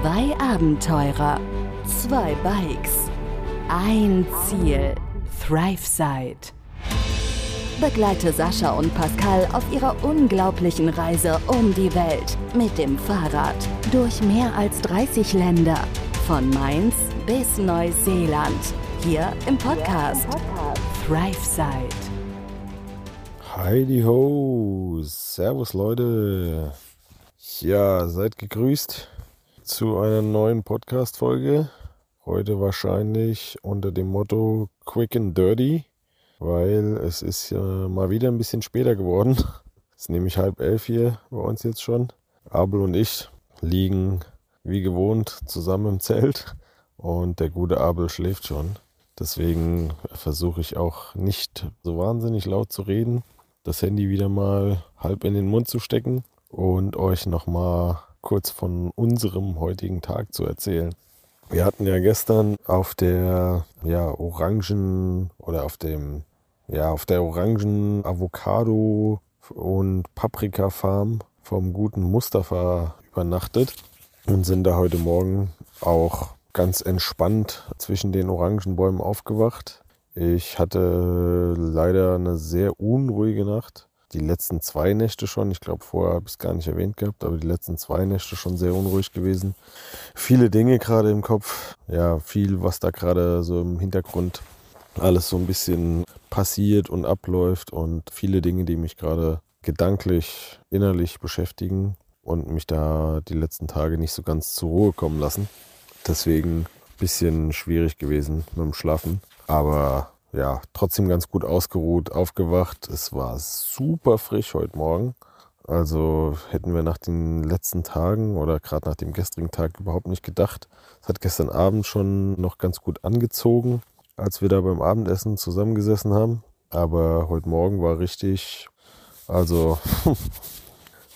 Zwei Abenteurer, zwei Bikes, ein Ziel, ThriveSide. Begleite Sascha und Pascal auf ihrer unglaublichen Reise um die Welt mit dem Fahrrad durch mehr als 30 Länder, von Mainz bis Neuseeland, hier im Podcast ThriveSide. Heidi ho, Servus Leute. Ja, seid gegrüßt zu einer neuen Podcast-Folge. Heute wahrscheinlich unter dem Motto Quick and Dirty, weil es ist ja mal wieder ein bisschen später geworden. Es ist nämlich halb elf hier bei uns jetzt schon. Abel und ich liegen wie gewohnt zusammen im Zelt und der gute Abel schläft schon. Deswegen versuche ich auch nicht so wahnsinnig laut zu reden, das Handy wieder mal halb in den Mund zu stecken und euch nochmal kurz von unserem heutigen Tag zu erzählen. Wir hatten ja gestern auf der ja, Orangen oder auf dem ja, auf der Orangen Avocado und Paprika Farm vom guten Mustafa übernachtet und sind da heute Morgen auch ganz entspannt zwischen den Orangenbäumen aufgewacht. Ich hatte leider eine sehr unruhige Nacht die letzten zwei Nächte schon, ich glaube vorher habe ich es gar nicht erwähnt gehabt, aber die letzten zwei Nächte schon sehr unruhig gewesen. Viele Dinge gerade im Kopf, ja, viel, was da gerade so im Hintergrund alles so ein bisschen passiert und abläuft und viele Dinge, die mich gerade gedanklich, innerlich beschäftigen und mich da die letzten Tage nicht so ganz zur Ruhe kommen lassen. Deswegen ein bisschen schwierig gewesen mit dem Schlafen, aber ja, trotzdem ganz gut ausgeruht, aufgewacht. Es war super frisch heute Morgen. Also hätten wir nach den letzten Tagen oder gerade nach dem gestrigen Tag überhaupt nicht gedacht. Es hat gestern Abend schon noch ganz gut angezogen, als wir da beim Abendessen zusammengesessen haben. Aber heute Morgen war richtig, also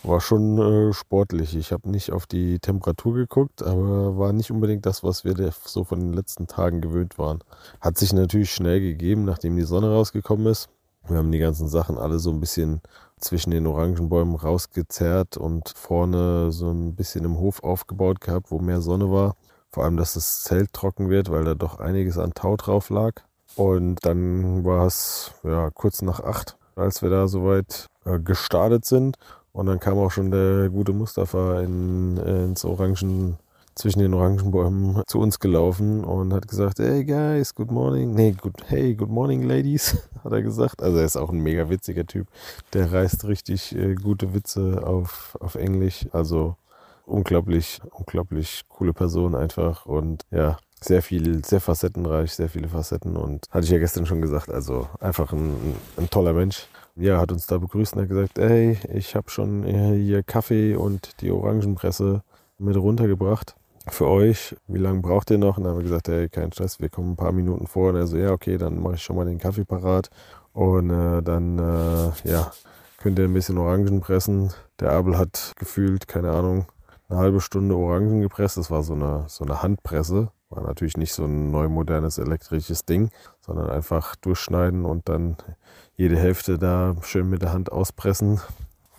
war schon äh, sportlich. Ich habe nicht auf die Temperatur geguckt, aber war nicht unbedingt das, was wir so von den letzten Tagen gewöhnt waren. Hat sich natürlich schnell gegeben, nachdem die Sonne rausgekommen ist. Wir haben die ganzen Sachen alle so ein bisschen zwischen den Orangenbäumen rausgezerrt und vorne so ein bisschen im Hof aufgebaut gehabt, wo mehr Sonne war. Vor allem, dass das Zelt trocken wird, weil da doch einiges an Tau drauf lag. Und dann war es ja kurz nach acht, als wir da soweit äh, gestartet sind. Und dann kam auch schon der gute Mustafa in, ins Orangen, zwischen den Orangenbäumen zu uns gelaufen und hat gesagt, hey guys, good morning. Nee, good, hey, good morning ladies, hat er gesagt. Also er ist auch ein mega witziger Typ. Der reißt richtig äh, gute Witze auf, auf Englisch. Also unglaublich, unglaublich coole Person einfach. Und ja, sehr viel, sehr facettenreich, sehr viele Facetten. Und hatte ich ja gestern schon gesagt, also einfach ein, ein toller Mensch ja, hat uns da begrüßt und hat gesagt, ey, ich habe schon hier Kaffee und die Orangenpresse mit runtergebracht für euch. Wie lange braucht ihr noch? Und dann haben wir gesagt, ey, kein Stress, wir kommen ein paar Minuten vor. Und er so, ja, okay, dann mache ich schon mal den Kaffee parat. Und äh, dann, äh, ja, könnt ihr ein bisschen Orangen pressen. Der Abel hat gefühlt, keine Ahnung, eine halbe Stunde Orangen gepresst. Das war so eine, so eine Handpresse. War natürlich nicht so ein neu modernes elektrisches Ding, sondern einfach durchschneiden und dann jede Hälfte da schön mit der Hand auspressen.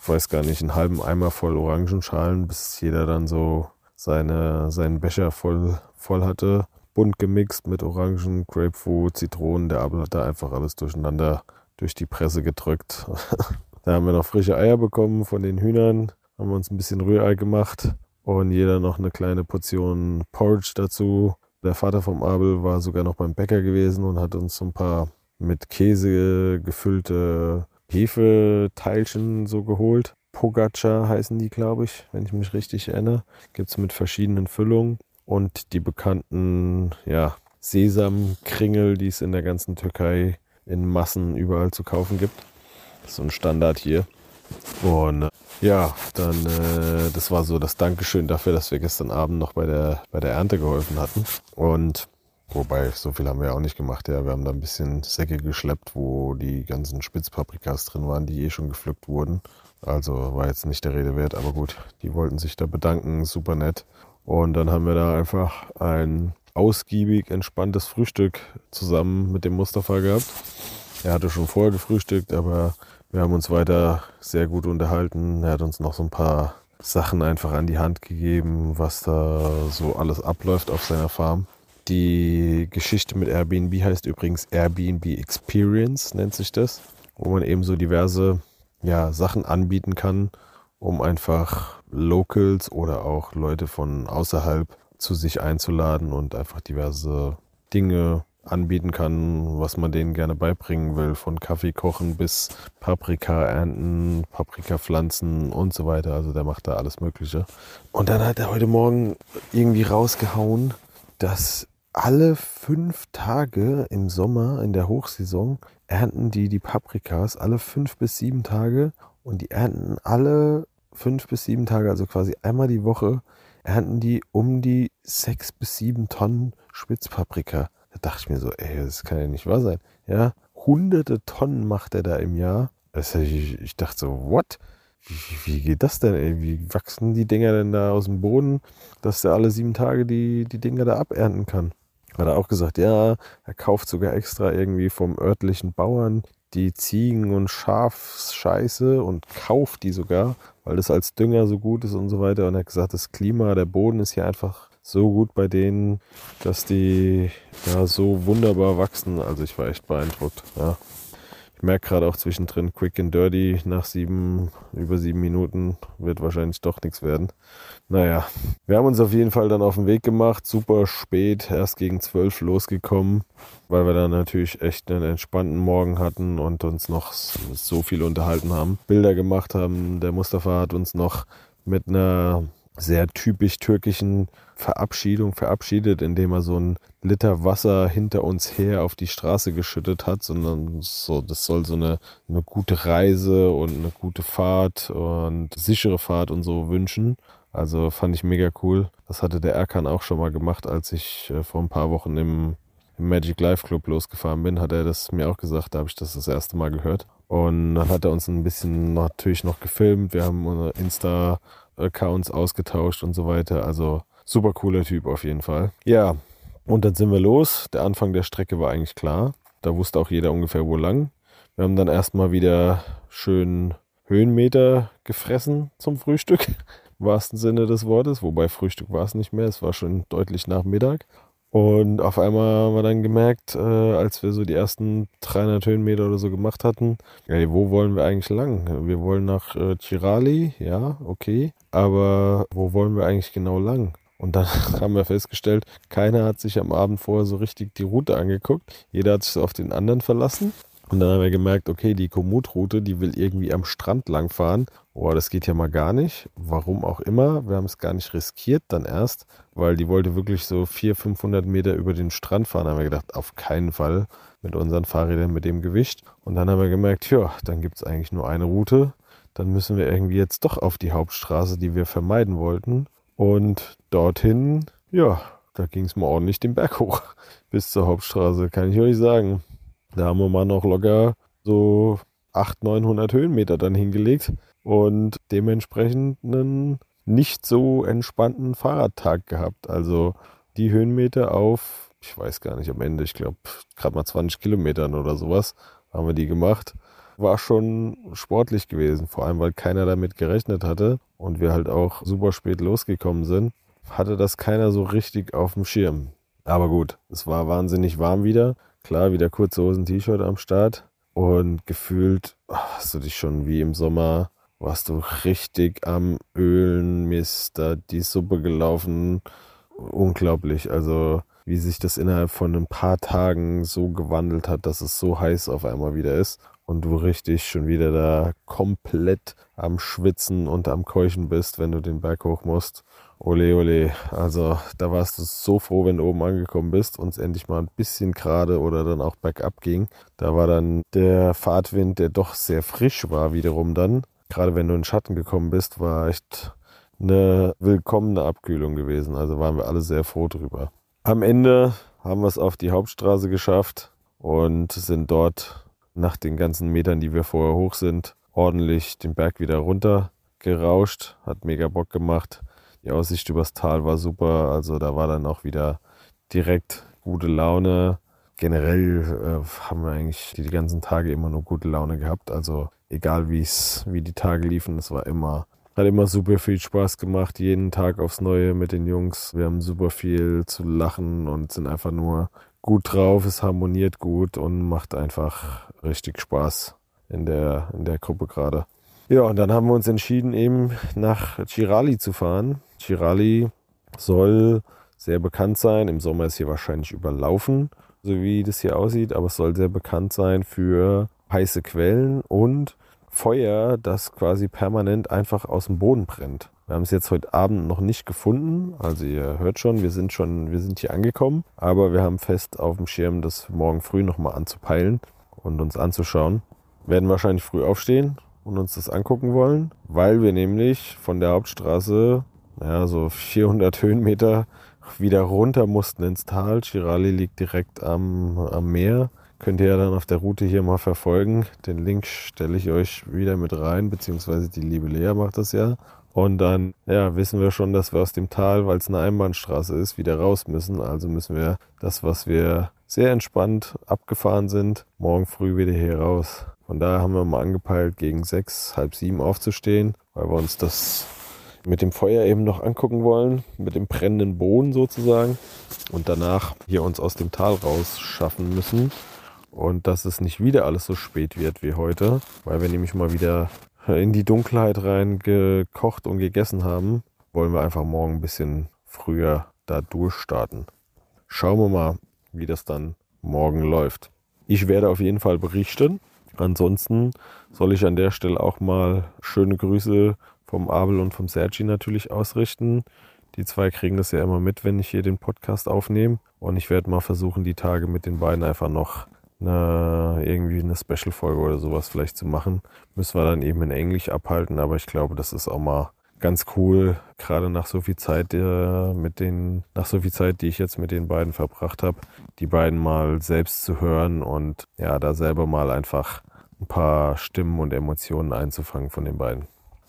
Ich weiß gar nicht, einen halben Eimer voll Orangenschalen, bis jeder dann so seine, seinen Becher voll, voll hatte. Bunt gemixt mit Orangen, Grapefruit, Zitronen. Der Abel hat da einfach alles durcheinander durch die Presse gedrückt. da haben wir noch frische Eier bekommen von den Hühnern. Haben wir uns ein bisschen Rührei gemacht und jeder noch eine kleine Portion Porridge dazu. Der Vater vom Abel war sogar noch beim Bäcker gewesen und hat uns so ein paar mit Käse gefüllte Hefeteilchen so geholt. Pogacha heißen die, glaube ich, wenn ich mich richtig erinnere. Gibt es mit verschiedenen Füllungen und die bekannten ja, Sesamkringel, die es in der ganzen Türkei in Massen überall zu kaufen gibt. Das ist so ein Standard hier. Und ja, dann, äh, das war so das Dankeschön dafür, dass wir gestern Abend noch bei der, bei der Ernte geholfen hatten. Und Wobei, so viel haben wir auch nicht gemacht. Ja, wir haben da ein bisschen Säcke geschleppt, wo die ganzen Spitzpaprikas drin waren, die eh schon gepflückt wurden. Also war jetzt nicht der Rede wert, aber gut, die wollten sich da bedanken, super nett. Und dann haben wir da einfach ein ausgiebig entspanntes Frühstück zusammen mit dem Mustafa gehabt. Er hatte schon vorher gefrühstückt, aber wir haben uns weiter sehr gut unterhalten. Er hat uns noch so ein paar Sachen einfach an die Hand gegeben, was da so alles abläuft auf seiner Farm. Die Geschichte mit Airbnb heißt übrigens Airbnb Experience, nennt sich das, wo man eben so diverse ja, Sachen anbieten kann, um einfach Locals oder auch Leute von außerhalb zu sich einzuladen und einfach diverse Dinge anbieten kann, was man denen gerne beibringen will, von Kaffee kochen bis Paprika ernten, Paprika pflanzen und so weiter. Also der macht da alles Mögliche. Und dann hat er heute Morgen irgendwie rausgehauen, dass alle fünf Tage im Sommer, in der Hochsaison, ernten die die Paprikas, alle fünf bis sieben Tage. Und die ernten alle fünf bis sieben Tage, also quasi einmal die Woche, ernten die um die sechs bis sieben Tonnen Spitzpaprika. Da dachte ich mir so, ey, das kann ja nicht wahr sein. Ja, hunderte Tonnen macht er da im Jahr. Das, ich, ich dachte so, what? Wie, wie, geht das denn, ey? Wie wachsen die Dinger denn da aus dem Boden, dass er alle sieben Tage die, die Dinger da abernten kann? Hat er auch gesagt, ja, er kauft sogar extra irgendwie vom örtlichen Bauern die Ziegen- und Schafscheiße und kauft die sogar, weil das als Dünger so gut ist und so weiter. Und er hat gesagt, das Klima, der Boden ist hier einfach so gut bei denen, dass die ja so wunderbar wachsen. Also ich war echt beeindruckt. Ja. Ich merke gerade auch zwischendrin Quick and Dirty nach sieben, über sieben Minuten wird wahrscheinlich doch nichts werden. Naja, wir haben uns auf jeden Fall dann auf den Weg gemacht. Super spät, erst gegen zwölf losgekommen, weil wir dann natürlich echt einen entspannten Morgen hatten und uns noch so viel unterhalten haben. Bilder gemacht haben. Der Mustafa hat uns noch mit einer sehr typisch türkischen Verabschiedung verabschiedet, indem er so ein Liter Wasser hinter uns her auf die Straße geschüttet hat, sondern so, das soll so eine, eine gute Reise und eine gute Fahrt und sichere Fahrt und so wünschen. Also fand ich mega cool. Das hatte der Erkan auch schon mal gemacht, als ich äh, vor ein paar Wochen im, im Magic Life Club losgefahren bin, hat er das mir auch gesagt, da habe ich das das erste Mal gehört. Und dann hat er uns ein bisschen natürlich noch gefilmt. Wir haben unsere Insta Accounts ausgetauscht und so weiter. Also super cooler Typ auf jeden Fall. Ja, und dann sind wir los. Der Anfang der Strecke war eigentlich klar. Da wusste auch jeder ungefähr wo lang. Wir haben dann erstmal wieder schön Höhenmeter gefressen zum Frühstück. Im wahrsten Sinne des Wortes. Wobei Frühstück war es nicht mehr. Es war schon deutlich nach Mittag. Und auf einmal haben wir dann gemerkt, äh, als wir so die ersten 300 Höhenmeter oder so gemacht hatten, ey, wo wollen wir eigentlich lang? Wir wollen nach äh, Chirali, ja, okay. Aber wo wollen wir eigentlich genau lang? Und dann haben wir festgestellt, keiner hat sich am Abend vorher so richtig die Route angeguckt. Jeder hat sich so auf den anderen verlassen. Und dann haben wir gemerkt, okay, die Komoot-Route, die will irgendwie am Strand lang fahren. Oh, das geht ja mal gar nicht. Warum auch immer. Wir haben es gar nicht riskiert dann erst, weil die wollte wirklich so 400, 500 Meter über den Strand fahren. Da haben wir gedacht, auf keinen Fall mit unseren Fahrrädern mit dem Gewicht. Und dann haben wir gemerkt, ja, dann gibt es eigentlich nur eine Route. Dann müssen wir irgendwie jetzt doch auf die Hauptstraße, die wir vermeiden wollten. Und dorthin, ja, da ging es mal ordentlich den Berg hoch. Bis zur Hauptstraße, kann ich euch sagen. Da haben wir mal noch locker so 800, 900 Höhenmeter dann hingelegt und dementsprechend einen nicht so entspannten Fahrradtag gehabt. Also die Höhenmeter auf, ich weiß gar nicht, am Ende, ich glaube, gerade mal 20 Kilometern oder sowas haben wir die gemacht. War schon sportlich gewesen, vor allem weil keiner damit gerechnet hatte und wir halt auch super spät losgekommen sind, hatte das keiner so richtig auf dem Schirm. Aber gut, es war wahnsinnig warm wieder. Klar, wieder kurze Hosen, T-Shirt am Start. Und gefühlt ach, hast du dich schon wie im Sommer, warst du richtig am Ölen, mir ist da die Suppe gelaufen. Unglaublich. Also, wie sich das innerhalb von ein paar Tagen so gewandelt hat, dass es so heiß auf einmal wieder ist und du richtig schon wieder da komplett am Schwitzen und am Keuchen bist, wenn du den Berg hoch musst. Ole, ole. Also da warst du so froh, wenn du oben angekommen bist und es endlich mal ein bisschen gerade oder dann auch bergab ging. Da war dann der Fahrtwind, der doch sehr frisch war, wiederum dann. Gerade wenn du in den Schatten gekommen bist, war echt eine willkommene Abkühlung gewesen. Also waren wir alle sehr froh drüber. Am Ende haben wir es auf die Hauptstraße geschafft und sind dort nach den ganzen Metern, die wir vorher hoch sind, ordentlich den Berg wieder runter gerauscht. Hat mega Bock gemacht. Die Aussicht übers Tal war super. Also da war dann auch wieder direkt gute Laune. Generell äh, haben wir eigentlich die, ganzen Tage immer nur gute Laune gehabt. Also egal wie es, wie die Tage liefen, es war immer Hat immer super viel Spaß gemacht, jeden Tag aufs Neue mit den Jungs. Wir haben super viel zu lachen und sind einfach nur gut drauf. Es harmoniert gut und macht einfach richtig Spaß in der, in der Gruppe gerade. Ja, und dann haben wir uns entschieden, eben nach Chirali zu fahren. Chirali soll sehr bekannt sein. Im Sommer ist hier wahrscheinlich überlaufen, so wie das hier aussieht, aber es soll sehr bekannt sein für heiße Quellen und Feuer, das quasi permanent einfach aus dem Boden brennt. Wir haben es jetzt heute Abend noch nicht gefunden. Also ihr hört schon, wir sind schon, wir sind hier angekommen, aber wir haben fest auf dem Schirm, das morgen früh nochmal anzupeilen und uns anzuschauen. Wir werden wahrscheinlich früh aufstehen und uns das angucken wollen, weil wir nämlich von der Hauptstraße, ja, so 400 Höhenmeter wieder runter mussten ins Tal. Chirali liegt direkt am, am Meer. Könnt ihr ja dann auf der Route hier mal verfolgen. Den Link stelle ich euch wieder mit rein, beziehungsweise die liebe Lea macht das ja. Und dann ja, wissen wir schon, dass wir aus dem Tal, weil es eine Einbahnstraße ist, wieder raus müssen. Also müssen wir das, was wir sehr entspannt abgefahren sind, morgen früh wieder hier raus. Von daher haben wir mal angepeilt, gegen sechs, halb sieben aufzustehen, weil wir uns das mit dem Feuer eben noch angucken wollen, mit dem brennenden Boden sozusagen. Und danach hier uns aus dem Tal rausschaffen müssen. Und dass es nicht wieder alles so spät wird wie heute, weil wir nämlich mal wieder in die Dunkelheit rein gekocht und gegessen haben, wollen wir einfach morgen ein bisschen früher da durchstarten. Schauen wir mal, wie das dann morgen läuft. Ich werde auf jeden Fall berichten. Ansonsten soll ich an der Stelle auch mal schöne Grüße vom Abel und vom Sergi natürlich ausrichten. Die zwei kriegen das ja immer mit, wenn ich hier den Podcast aufnehme. Und ich werde mal versuchen, die Tage mit den beiden einfach noch eine, irgendwie eine Special-Folge oder sowas vielleicht zu machen. Müssen wir dann eben in Englisch abhalten, aber ich glaube, das ist auch mal ganz cool, gerade nach so viel Zeit äh, mit den, nach so viel Zeit, die ich jetzt mit den beiden verbracht habe, die beiden mal selbst zu hören und ja, da selber mal einfach ein paar Stimmen und Emotionen einzufangen von den beiden.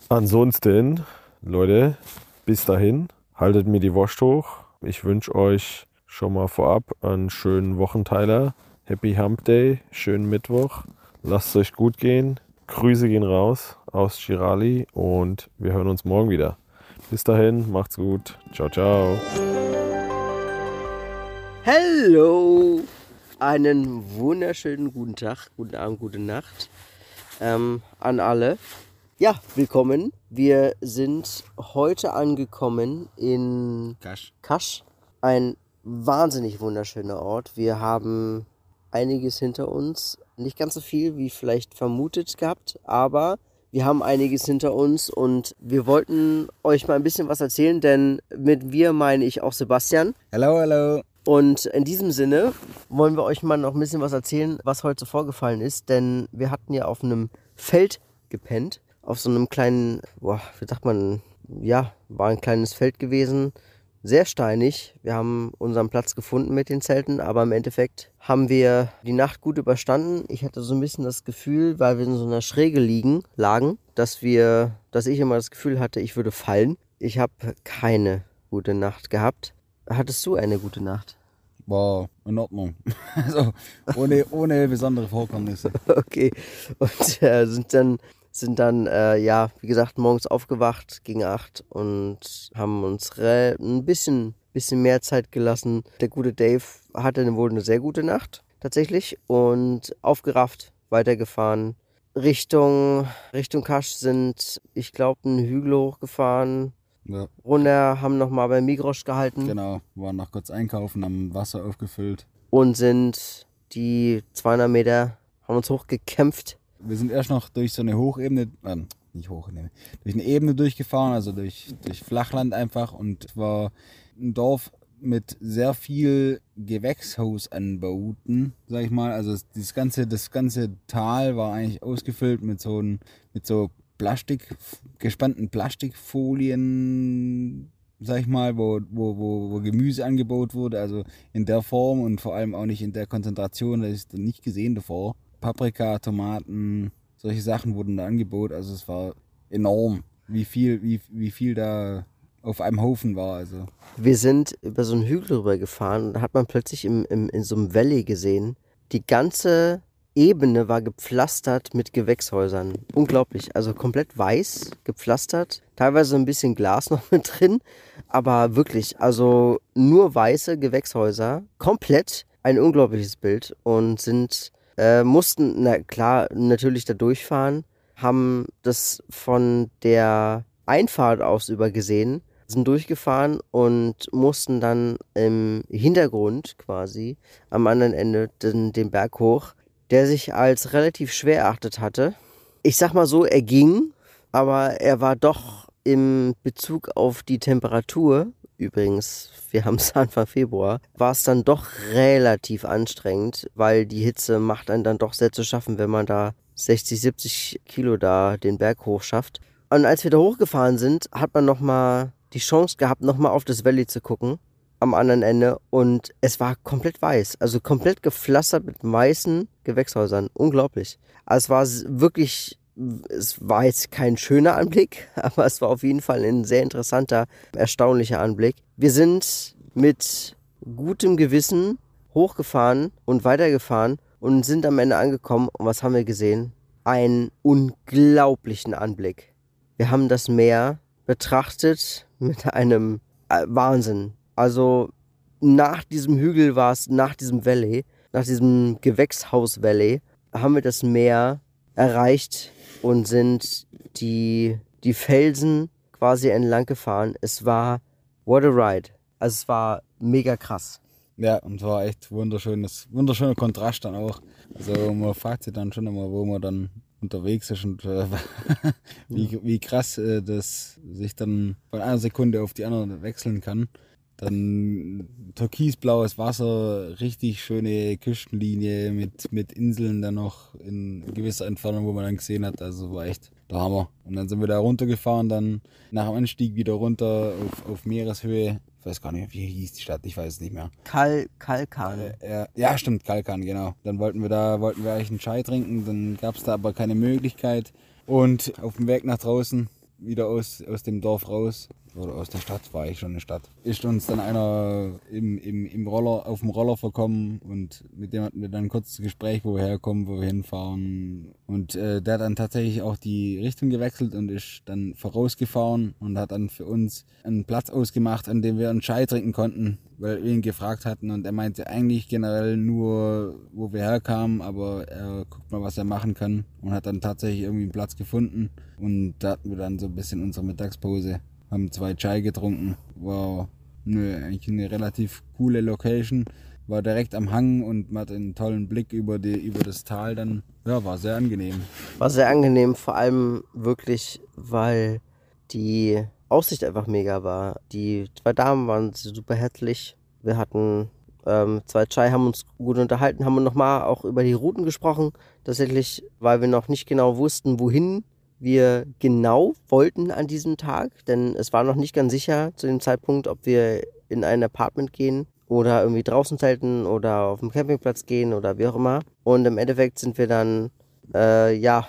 Ansonsten, Leute, bis dahin, haltet mir die Wurst hoch. Ich wünsche euch schon mal vorab einen schönen Wochenteiler. Happy Hump Day, schönen Mittwoch. Lasst es euch gut gehen. Grüße gehen raus aus Chirali und wir hören uns morgen wieder. Bis dahin, macht's gut. Ciao, ciao. Hallo! Einen wunderschönen guten Tag, guten Abend, gute Nacht ähm, an alle. Ja, willkommen. Wir sind heute angekommen in Kasch. Kasch. Ein wahnsinnig wunderschöner Ort. Wir haben einiges hinter uns. Nicht ganz so viel wie vielleicht vermutet gehabt, aber wir haben einiges hinter uns und wir wollten euch mal ein bisschen was erzählen, denn mit wir meine ich auch Sebastian. Hello, hello. Und in diesem Sinne wollen wir euch mal noch ein bisschen was erzählen, was heute so vorgefallen ist, denn wir hatten ja auf einem Feld gepennt, auf so einem kleinen, boah, wie sagt man, ja, war ein kleines Feld gewesen, sehr steinig. Wir haben unseren Platz gefunden mit den Zelten, aber im Endeffekt haben wir die Nacht gut überstanden. Ich hatte so ein bisschen das Gefühl, weil wir in so einer Schräge liegen, lagen, dass wir, dass ich immer das Gefühl hatte, ich würde fallen. Ich habe keine gute Nacht gehabt. Hattest du eine gute Nacht? War in Ordnung. Also ohne, ohne besondere Vorkommnisse. Okay. Und äh, sind dann sind dann, äh, ja, wie gesagt, morgens aufgewacht gegen acht und haben uns ein bisschen, bisschen mehr Zeit gelassen. Der gute Dave hatte wohl eine sehr gute Nacht, tatsächlich, und aufgerafft, weitergefahren. Richtung, Richtung Kasch sind, ich glaube, einen Hügel hochgefahren. Ja. Runter, haben nochmal bei Migrosch gehalten. Genau, waren noch kurz einkaufen, haben Wasser aufgefüllt. Und sind die 200 Meter, haben uns hochgekämpft wir sind erst noch durch so eine Hochebene, äh, nicht Hochebene, durch eine Ebene durchgefahren, also durch, durch Flachland einfach und war ein Dorf mit sehr viel Gewächshausanbauten, sag ich mal. Also das ganze, das ganze Tal war eigentlich ausgefüllt mit so, mit so Plastik, gespannten Plastikfolien, sag ich mal, wo, wo, wo, wo Gemüse angebaut wurde. Also in der Form und vor allem auch nicht in der Konzentration, das ist nicht gesehen davor. Paprika, Tomaten, solche Sachen wurden da angeboten. Also es war enorm, wie viel, wie, wie viel da auf einem Haufen war. Also. Wir sind über so einen Hügel rüber gefahren und da hat man plötzlich im, im, in so einem Valley gesehen, die ganze Ebene war gepflastert mit Gewächshäusern. Unglaublich. Also komplett weiß, gepflastert. Teilweise ein bisschen Glas noch mit drin. Aber wirklich, also nur weiße Gewächshäuser. Komplett ein unglaubliches Bild. Und sind, äh, mussten, na klar, natürlich da durchfahren. Haben das von der Einfahrt aus übergesehen sind durchgefahren und mussten dann im Hintergrund quasi am anderen Ende den, den Berg hoch, der sich als relativ schwer erachtet hatte. Ich sag mal so, er ging, aber er war doch im Bezug auf die Temperatur, übrigens, wir haben es Anfang Februar, war es dann doch relativ anstrengend, weil die Hitze macht einen dann doch sehr zu schaffen, wenn man da 60, 70 Kilo da den Berg hoch schafft. Und als wir da hochgefahren sind, hat man nochmal die Chance gehabt, nochmal auf das Valley zu gucken am anderen Ende und es war komplett weiß, also komplett gepflastert mit weißen Gewächshäusern. Unglaublich. Also es war wirklich, es war jetzt kein schöner Anblick, aber es war auf jeden Fall ein sehr interessanter, erstaunlicher Anblick. Wir sind mit gutem Gewissen hochgefahren und weitergefahren und sind am Ende angekommen und was haben wir gesehen? Einen unglaublichen Anblick. Wir haben das Meer betrachtet mit einem äh, Wahnsinn. Also nach diesem Hügel war es, nach diesem Valley, nach diesem Gewächshaus Valley, haben wir das Meer erreicht und sind die, die Felsen quasi entlang gefahren. Es war what a ride. Also es war mega krass. Ja, und war echt wunderschönes, wunderschöner Kontrast dann auch. Also man fragt sich dann schon immer, wo man dann unterwegs ist und äh, wie, wie krass äh, das sich dann von einer Sekunde auf die andere wechseln kann. Dann türkisblaues Wasser, richtig schöne Küstenlinie mit, mit Inseln dann noch in gewisser Entfernung, wo man dann gesehen hat. Also war echt der Hammer. Und dann sind wir da runtergefahren, dann nach dem Anstieg wieder runter auf, auf Meereshöhe weiß gar nicht, wie hieß die Stadt, ich weiß es nicht mehr. Kal Kalkan. Äh, ja, stimmt, Kalkan, genau. Dann wollten wir da, wollten wir eigentlich einen Chai trinken, dann gab es da aber keine Möglichkeit. Und auf dem Weg nach draußen, wieder aus, aus dem Dorf raus, oder aus der Stadt, war ich schon eine Stadt, ist uns dann einer im, im, im Roller, auf dem Roller verkommen und mit dem hatten wir dann ein kurzes Gespräch, wo wir herkommen, wo wir hinfahren. Und äh, der hat dann tatsächlich auch die Richtung gewechselt und ist dann vorausgefahren und hat dann für uns einen Platz ausgemacht, an dem wir einen Chai trinken konnten, weil wir ihn gefragt hatten. Und er meinte eigentlich generell nur, wo wir herkamen, aber er guckt mal, was er machen kann. Und hat dann tatsächlich irgendwie einen Platz gefunden. Und da hatten wir dann so ein bisschen unsere Mittagspause haben zwei Chai getrunken. War eine, eigentlich eine relativ coole Location. War direkt am Hang und man hat einen tollen Blick über, die, über das Tal dann. Ja, war sehr angenehm. War sehr angenehm, vor allem wirklich, weil die Aussicht einfach mega war. Die zwei Damen waren super herzlich. Wir hatten ähm, zwei Chai, haben uns gut unterhalten, haben nochmal auch über die Routen gesprochen. Tatsächlich, weil wir noch nicht genau wussten, wohin wir genau wollten an diesem Tag, denn es war noch nicht ganz sicher zu dem Zeitpunkt, ob wir in ein Apartment gehen oder irgendwie draußen zelten oder auf dem Campingplatz gehen oder wie auch immer. Und im Endeffekt sind wir dann, äh, ja,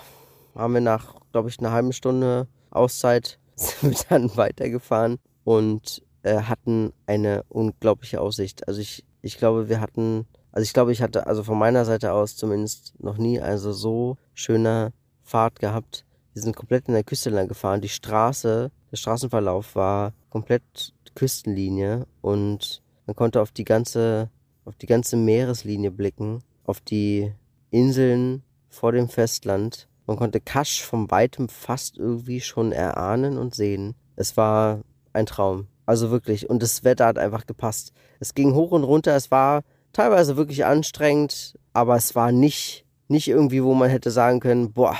haben wir nach, glaube ich, einer halben Stunde Auszeit sind wir dann weitergefahren und äh, hatten eine unglaubliche Aussicht. Also ich, ich glaube, wir hatten, also ich glaube, ich hatte also von meiner Seite aus zumindest noch nie also so schöne Fahrt gehabt wir sind komplett in der Küste lang gefahren. Die Straße, der Straßenverlauf war komplett Küstenlinie und man konnte auf die ganze, auf die ganze Meereslinie blicken, auf die Inseln vor dem Festland. Man konnte Kasch von weitem fast irgendwie schon erahnen und sehen. Es war ein Traum. Also wirklich. Und das Wetter hat einfach gepasst. Es ging hoch und runter. Es war teilweise wirklich anstrengend, aber es war nicht, nicht irgendwie, wo man hätte sagen können, boah,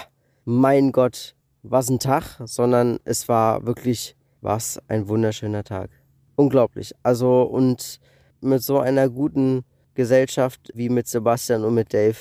mein Gott, was ein Tag, sondern es war wirklich, was ein wunderschöner Tag. Unglaublich. Also und mit so einer guten Gesellschaft wie mit Sebastian und mit Dave.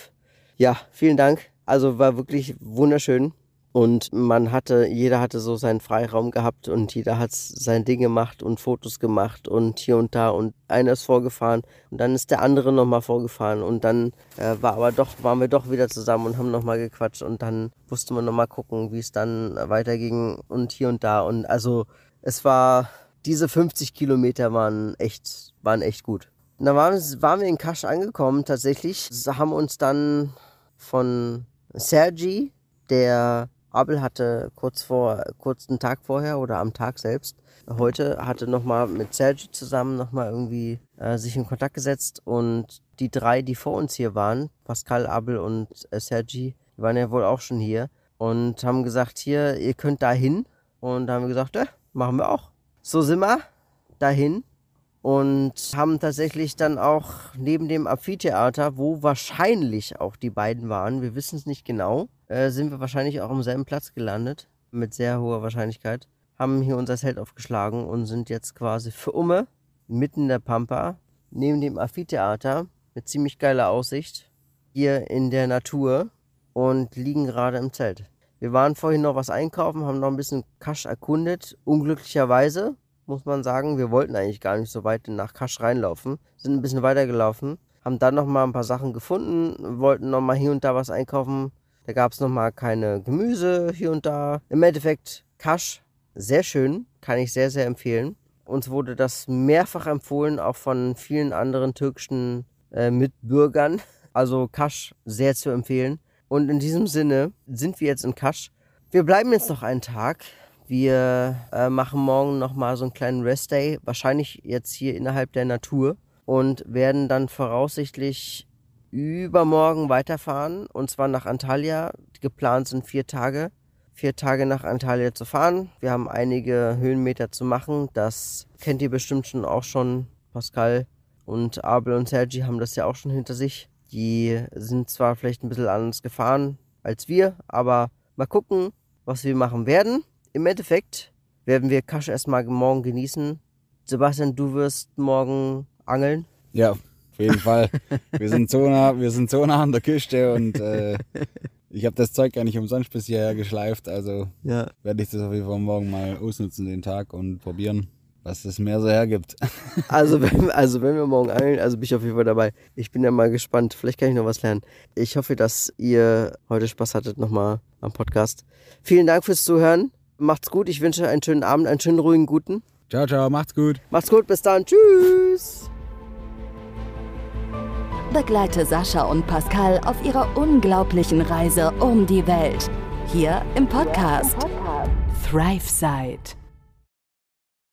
Ja, vielen Dank. Also war wirklich wunderschön. Und man hatte, jeder hatte so seinen Freiraum gehabt und jeder hat sein Ding gemacht und Fotos gemacht und hier und da und einer ist vorgefahren und dann ist der andere nochmal vorgefahren und dann äh, war aber doch, waren wir doch wieder zusammen und haben nochmal gequatscht und dann musste man nochmal gucken, wie es dann weiterging und hier und da und also es war, diese 50 Kilometer waren echt, waren echt gut. Dann waren, waren wir in Kasch angekommen tatsächlich, haben uns dann von Sergi, der Abel hatte kurz vor, kurz einen Tag vorher oder am Tag selbst, heute hatte nochmal mit Sergi zusammen nochmal irgendwie äh, sich in Kontakt gesetzt und die drei, die vor uns hier waren, Pascal, Abel und äh, Sergi, die waren ja wohl auch schon hier und haben gesagt, hier, ihr könnt da hin. Und da haben wir gesagt, äh, machen wir auch. So sind wir dahin und haben tatsächlich dann auch neben dem Amphitheater, wo wahrscheinlich auch die beiden waren, wir wissen es nicht genau, äh, sind wir wahrscheinlich auch am selben Platz gelandet, mit sehr hoher Wahrscheinlichkeit, haben hier unser Zelt aufgeschlagen und sind jetzt quasi für Umme, mitten in der Pampa, neben dem Amphitheater, mit ziemlich geiler Aussicht, hier in der Natur und liegen gerade im Zelt. Wir waren vorhin noch was einkaufen, haben noch ein bisschen Kasch erkundet. Unglücklicherweise muss man sagen, wir wollten eigentlich gar nicht so weit nach Kasch reinlaufen, sind ein bisschen weitergelaufen, haben dann noch mal ein paar Sachen gefunden, wollten noch mal hier und da was einkaufen. Da gab es noch mal keine Gemüse hier und da. Im Endeffekt Kasch sehr schön, kann ich sehr sehr empfehlen. Uns wurde das mehrfach empfohlen, auch von vielen anderen türkischen äh, Mitbürgern. Also Kasch sehr zu empfehlen. Und in diesem Sinne sind wir jetzt in Kasch. Wir bleiben jetzt noch einen Tag. Wir äh, machen morgen nochmal so einen kleinen Restday, wahrscheinlich jetzt hier innerhalb der Natur und werden dann voraussichtlich übermorgen weiterfahren und zwar nach Antalya. Geplant sind vier Tage. Vier Tage nach Antalya zu fahren. Wir haben einige Höhenmeter zu machen. Das kennt ihr bestimmt schon auch schon. Pascal und Abel und Sergi haben das ja auch schon hinter sich. Die sind zwar vielleicht ein bisschen anders gefahren als wir, aber mal gucken, was wir machen werden. Im Endeffekt werden wir Kasch erstmal morgen genießen. Sebastian, du wirst morgen angeln. Ja, auf jeden Fall. wir, sind so nah, wir sind so nah an der Küste und äh, ich habe das Zeug gar nicht umsonst bis hierher geschleift. Also Ja. werde ich das auf jeden Fall morgen mal ausnutzen, den Tag und probieren, was das Meer so hergibt. Also wenn, also wenn wir morgen angeln, also bin ich auf jeden Fall dabei. Ich bin ja mal gespannt. Vielleicht kann ich noch was lernen. Ich hoffe, dass ihr heute Spaß hattet nochmal am Podcast. Vielen Dank fürs Zuhören. Macht's gut. Ich wünsche einen schönen Abend, einen schönen ruhigen guten. ciao, ciao, macht's gut. Macht's gut. Bis dann. Tschüss. Begleite Sascha und Pascal auf ihrer unglaublichen Reise um die Welt. Hier im Podcast ThriveSide.